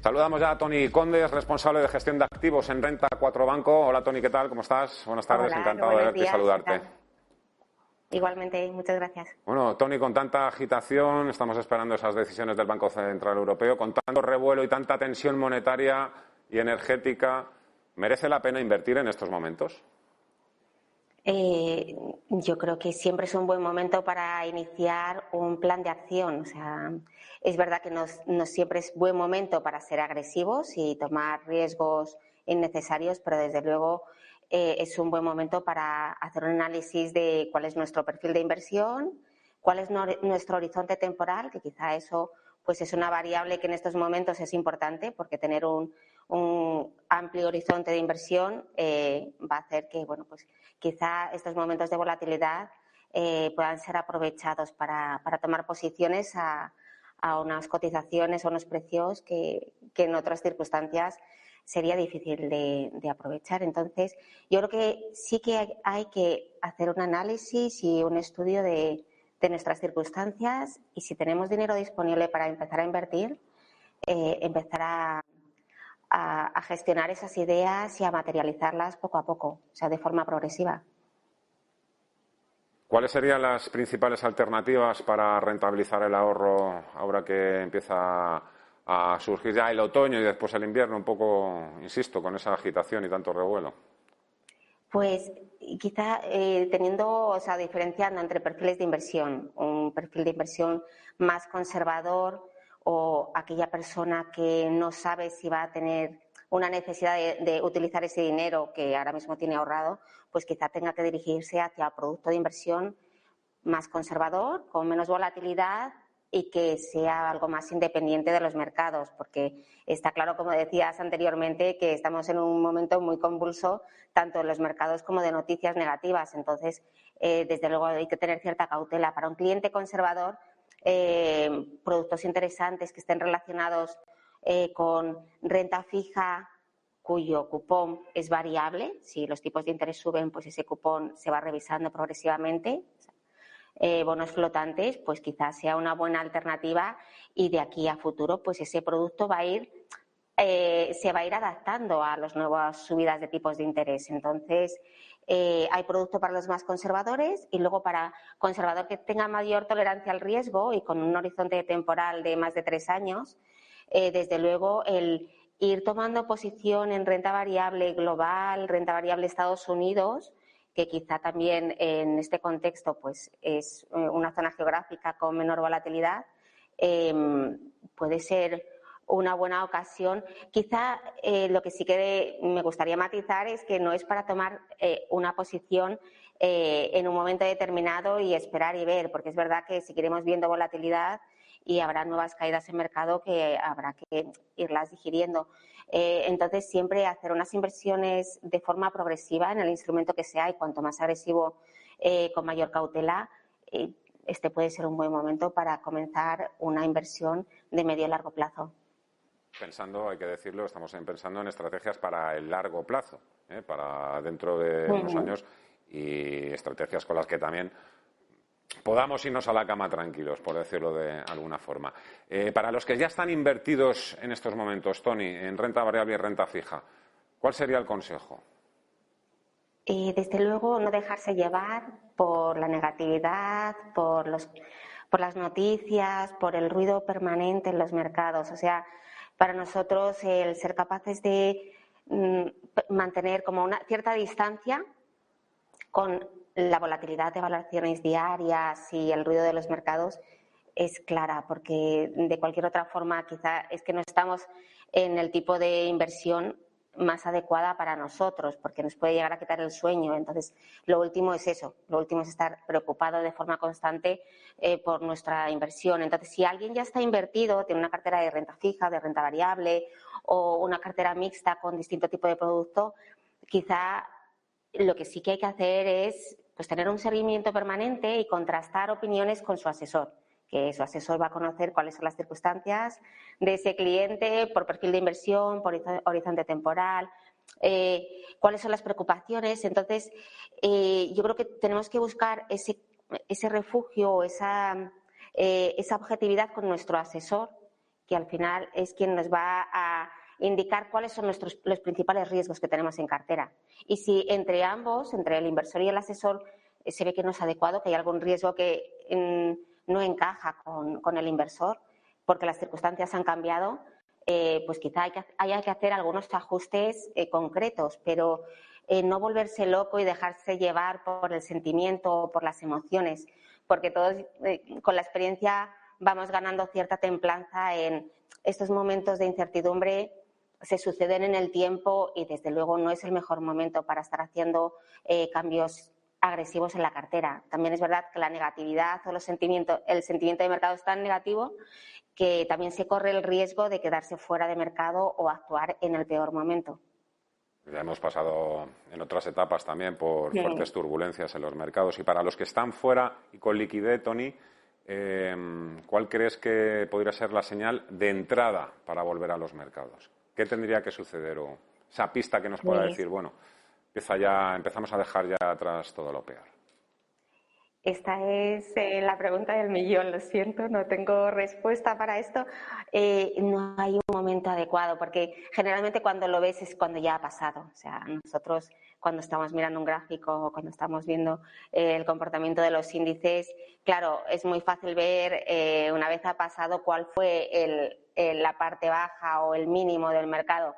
Saludamos ya a Tony Condes, responsable de gestión de activos en Renta 4 Banco. Hola Tony, ¿qué tal? ¿Cómo estás? Buenas tardes, encantado de verte y saludarte. Igualmente, muchas gracias. Bueno, Tony, con tanta agitación, estamos esperando esas decisiones del Banco Central Europeo, con tanto revuelo y tanta tensión monetaria y energética, ¿merece la pena invertir en estos momentos? Eh, yo creo que siempre es un buen momento para iniciar un plan de acción. O sea, es verdad que no, siempre es buen momento para ser agresivos y tomar riesgos innecesarios, pero desde luego eh, es un buen momento para hacer un análisis de cuál es nuestro perfil de inversión, cuál es nuestro horizonte temporal, que quizá eso pues es una variable que en estos momentos es importante porque tener un, amplio horizonte de inversión eh, va a hacer que, bueno, pues quizá estos momentos de volatilidad eh, puedan ser aprovechados para, tomar posiciones a, unas cotizaciones o unos precios que, en otras circunstancias sería difícil de, aprovechar. Entonces, yo creo que sí que hay, que hacer un análisis y un estudio de, nuestras circunstancias y si tenemos dinero disponible para empezar a invertir, eh, empezar a, a, gestionar esas ideas y a materializarlas poco a poco, o sea, de forma progresiva. ¿Cuáles serían las principales alternativas para rentabilizar el ahorro ahora que empieza a surgir ya el otoño y después el invierno, un poco, insisto, con esa agitación y tanto revuelo? Pues quizá eh, teniendo, o sea, diferenciando entre perfiles de inversión, un perfil de inversión más conservador, o aquella persona que no sabe si va a tener una necesidad de, utilizar ese dinero que ahora mismo tiene ahorrado, pues quizá tenga que dirigirse hacia producto de inversión más conservador, con menos volatilidad y que sea algo más independiente de los mercados, porque está claro, como decías anteriormente, que estamos en un momento muy convulso, tanto en los mercados como de noticias negativas. Entonces, eh, desde luego hay que tener cierta cautela. Para un cliente conservador, eh, productos interesantes que estén relacionados eh, con renta fija cuyo cupón es variable. Si los tipos de interés suben, pues ese cupón se va revisando progresivamente. Eh, bonos flotantes, pues quizás sea una buena alternativa y de aquí a futuro, pues ese producto va a ir, se va a ir adaptando a las nuevas subidas de tipos de interés. Entonces, eh, hay producto para los más conservadores y luego para conservador que tenga mayor tolerancia al riesgo y con un horizonte temporal de más de tres años, eh, desde luego el ir tomando posición en renta variable global, renta variable Estados Unidos, que quizá también en este contexto pues es eh, una zona geográfica con menor volatilidad, puede ser una buena ocasión. Quizá eh, lo que sí que me gustaría matizar es que no es para tomar eh, una posición eh, en un momento determinado y esperar y ver, porque es verdad que seguiremos viendo volatilidad y habrá nuevas caídas en mercado que habrá que irlas digiriendo. entonces, siempre hacer unas inversiones de forma progresiva en el instrumento que sea y cuanto más agresivo, con mayor cautela, este puede ser un buen momento para comenzar una inversión de medio y largo plazo pensando, hay que decirlo, estamos pensando en estrategias para el largo plazo, ¿eh? para dentro de unos años y estrategias con las que también podamos irnos a la cama tranquilos, por decirlo de alguna forma. Eh, para los que ya están invertidos en estos momentos, Tony, en renta variable y renta fija, ¿cuál sería el consejo? Eh, desde luego, no dejarse llevar por la negatividad, por, los, por las noticias, por el ruido permanente en los mercados. O sea, para nosotros el ser capaces de mm, mantener como una cierta distancia con la volatilidad de valoraciones diarias y el ruido de los mercados es clara, porque de cualquier otra forma quizá es que no estamos en el tipo de inversión más adecuada para nosotros, porque nos puede llegar a quitar el sueño. Entonces, lo último es eso, lo último es estar preocupado de forma constante eh, por nuestra inversión. Entonces, si alguien ya está invertido, tiene una cartera de renta fija, de renta variable o una cartera mixta con distinto tipo de producto, quizá lo que sí que hay que hacer es pues, tener un seguimiento permanente y contrastar opiniones con su asesor que su asesor va a conocer cuáles son las circunstancias de ese cliente por perfil de inversión, por horizonte temporal, eh, cuáles son las preocupaciones. Entonces, eh, yo creo que tenemos que buscar ese, ese refugio esa, eh, esa objetividad con nuestro asesor que al final es quien nos va a indicar cuáles son nuestros, los principales riesgos que tenemos en cartera. Y si entre ambos, entre el inversor y el asesor, eh, se ve que no es adecuado, que hay algún riesgo que mm, no encaja con, el inversor, porque las circunstancias han cambiado, eh, pues quizá haya que hacer algunos ajustes eh, concretos, pero no volverse loco y dejarse llevar por el sentimiento o por las emociones, porque todos con la experiencia vamos ganando cierta templanza en estos momentos de incertidumbre se suceden en el tiempo y desde luego no es el mejor momento para estar haciendo eh, cambios agresivos en la cartera. También es verdad que la negatividad o los sentimientos, el sentimiento de mercado es tan negativo que también se corre el riesgo de quedarse fuera de mercado o actuar en el peor momento. Ya hemos pasado en otras etapas también por fuertes turbulencias en los mercados. Y para los que están fuera y con liquidez, Tony, eh, ¿cuál crees que podría ser la señal de entrada para volver a los mercados? ¿Qué tendría que suceder? O esa pista que nos pueda decir, bueno, empieza ya, empezamos a dejar ya atrás todo lo peor. Esta es eh, la pregunta del millón, lo siento, no tengo respuesta para esto. Eh, no hay un momento adecuado, porque generalmente cuando lo ves es cuando ya ha pasado. O sea, nosotros cuando estamos mirando un gráfico o cuando estamos viendo eh, el comportamiento de los índices, claro, es muy fácil ver una vez ha pasado cuál fue la parte baja o el mínimo del mercado.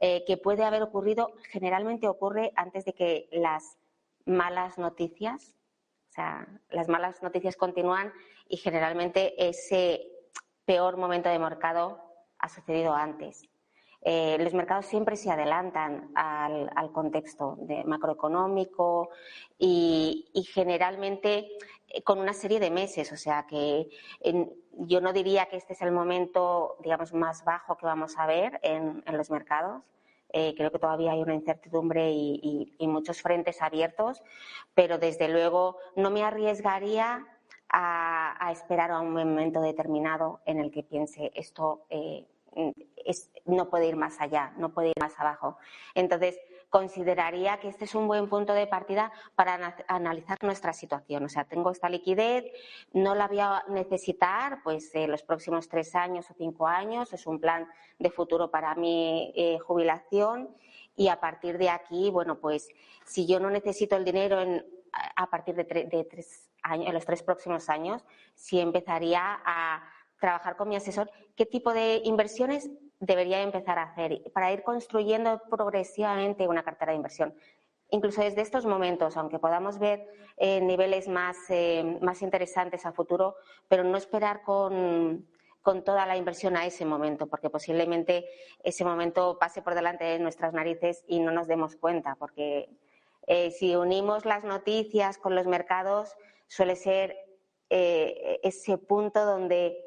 que puede haber ocurrido, generalmente ocurre antes de que las malas noticias o sea, las malas noticias continúan y generalmente ese peor momento de mercado ha sucedido antes. Eh, los mercados siempre se adelantan al, contexto macroeconómico y, generalmente eh, con una serie de meses. O sea que yo no diría que este es el momento, digamos, más bajo que vamos a ver en los mercados. Eh, creo que todavía hay una incertidumbre y, muchos frentes abiertos, pero desde luego no me arriesgaría a, esperar a un momento determinado en el que piense esto no puede ir más allá, no puede ir más abajo. Entonces, consideraría que este es un buen punto de partida para analizar nuestra situación. O sea, tengo esta liquidez, no la voy a necesitar pues en los próximos tres años o cinco años, es un plan de futuro para mi eh, jubilación y a partir de aquí, bueno, pues si yo no necesito el dinero a partir de, de tres años, en los tres próximos años, sí empezaría a trabajar con mi asesor qué tipo de inversiones debería empezar a hacer para ir construyendo progresivamente una cartera de inversión. Incluso desde estos momentos, aunque podamos ver eh, niveles más, eh, más interesantes a futuro, pero no esperar con, con toda la inversión a ese momento, porque posiblemente ese momento pase por delante de nuestras narices y no nos demos cuenta, porque eh, si unimos las noticias con los mercados, suele ser ese punto donde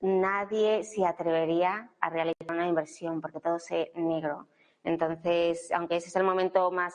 nadie se atrevería a realizar una inversión porque todo es negro. Entonces, aunque ese es el momento más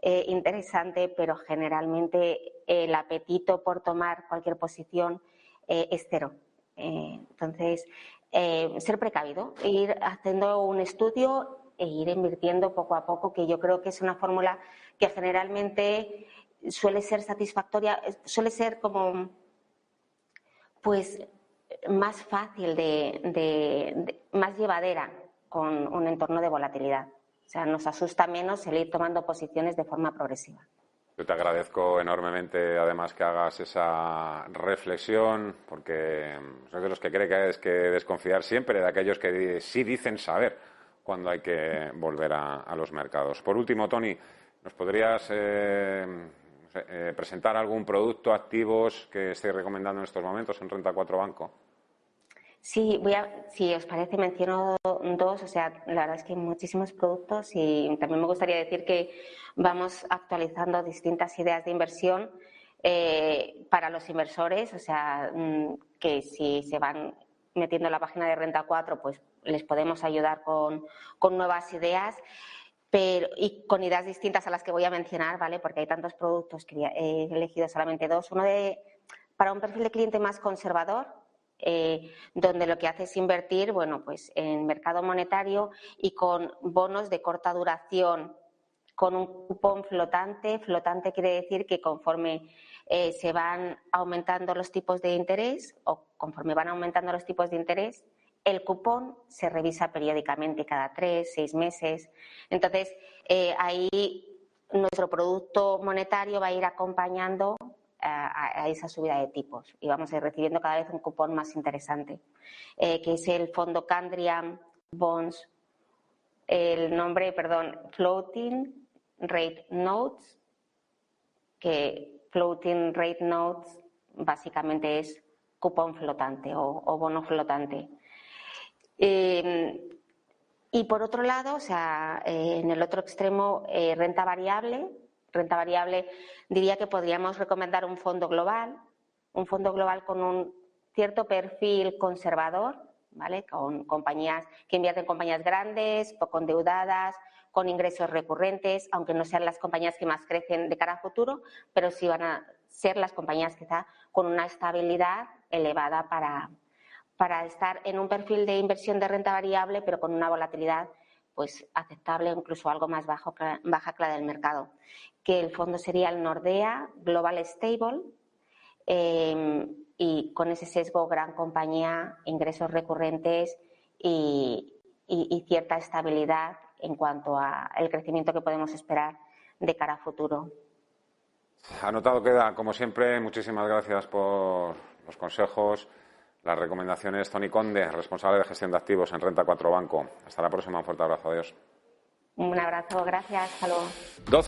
eh, interesante, pero generalmente el apetito por tomar cualquier posición eh, es cero. Eh, entonces, ser precavido, ir haciendo un estudio e ir invirtiendo poco a poco, que yo creo que es una fórmula que generalmente suele ser satisfactoria, suele ser como, pues, más fácil de, más llevadera con un entorno de volatilidad. O sea, nos asusta menos el ir tomando posiciones de forma progresiva. Yo te agradezco enormemente, además, que hagas esa reflexión, porque soy de los que cree que hay que desconfiar siempre de aquellos que sí dicen saber cuando hay que volver a, los mercados. Por último, Tony, ¿nos podrías eh, eh, presentar algún producto, activos que estéis recomendando en estos momentos en Renta 4 Banco? Sí, voy a, si os parece, menciono dos. O sea, la verdad es que hay muchísimos productos y también me gustaría decir que vamos actualizando distintas ideas de inversión eh, para los inversores. O sea, mm, que si se van metiendo en la página de Renta 4, pues les podemos ayudar con, nuevas ideas. Pero, y con ideas distintas a las que voy a mencionar, ¿vale? Porque hay tantos productos que he elegido solamente dos. Uno de, para un perfil de cliente más conservador, eh, donde lo que hace es invertir, bueno, pues en mercado monetario y con bonos de corta duración, con un cupón flotante. Flotante quiere decir que conforme eh, se van aumentando los tipos de interés o conforme van aumentando los tipos de interés, el cupón se revisa periódicamente cada tres, seis meses. Entonces, eh, ahí nuestro producto monetario va a ir acompañando a, esa subida de tipos y vamos a ir recibiendo cada vez un cupón más interesante, eh, que es el fondo Candriam Bonds, el nombre, perdón, Floating Rate Notes, que Floating Rate Notes básicamente es cupón flotante o, bono flotante. Eh, y por otro lado, o sea, eh, en el otro extremo, renta variable, renta variable, diría que podríamos recomendar un fondo global, un fondo global con un cierto perfil conservador, ¿vale? Con compañías que invierten en compañías grandes, poco endeudadas, con ingresos recurrentes, aunque no sean las compañías que más crecen de cara a futuro, pero sí van a ser las compañías quizá con una estabilidad elevada para, para estar en un perfil de inversión de renta variable, pero con una volatilidad pues aceptable, incluso algo más bajo, baja que la del mercado. Que el fondo sería el Nordea Global Stable em, y con ese sesgo gran compañía, ingresos recurrentes y, cierta estabilidad en cuanto al crecimiento que podemos esperar de cara a futuro. Anotado queda, como siempre, muchísimas gracias por los consejos las recomendaciones, Tony Conde, responsable de gestión de activos en Renta 4 Banco. Hasta la próxima. Un fuerte abrazo. Adiós. Un abrazo. Gracias. Hasta luego.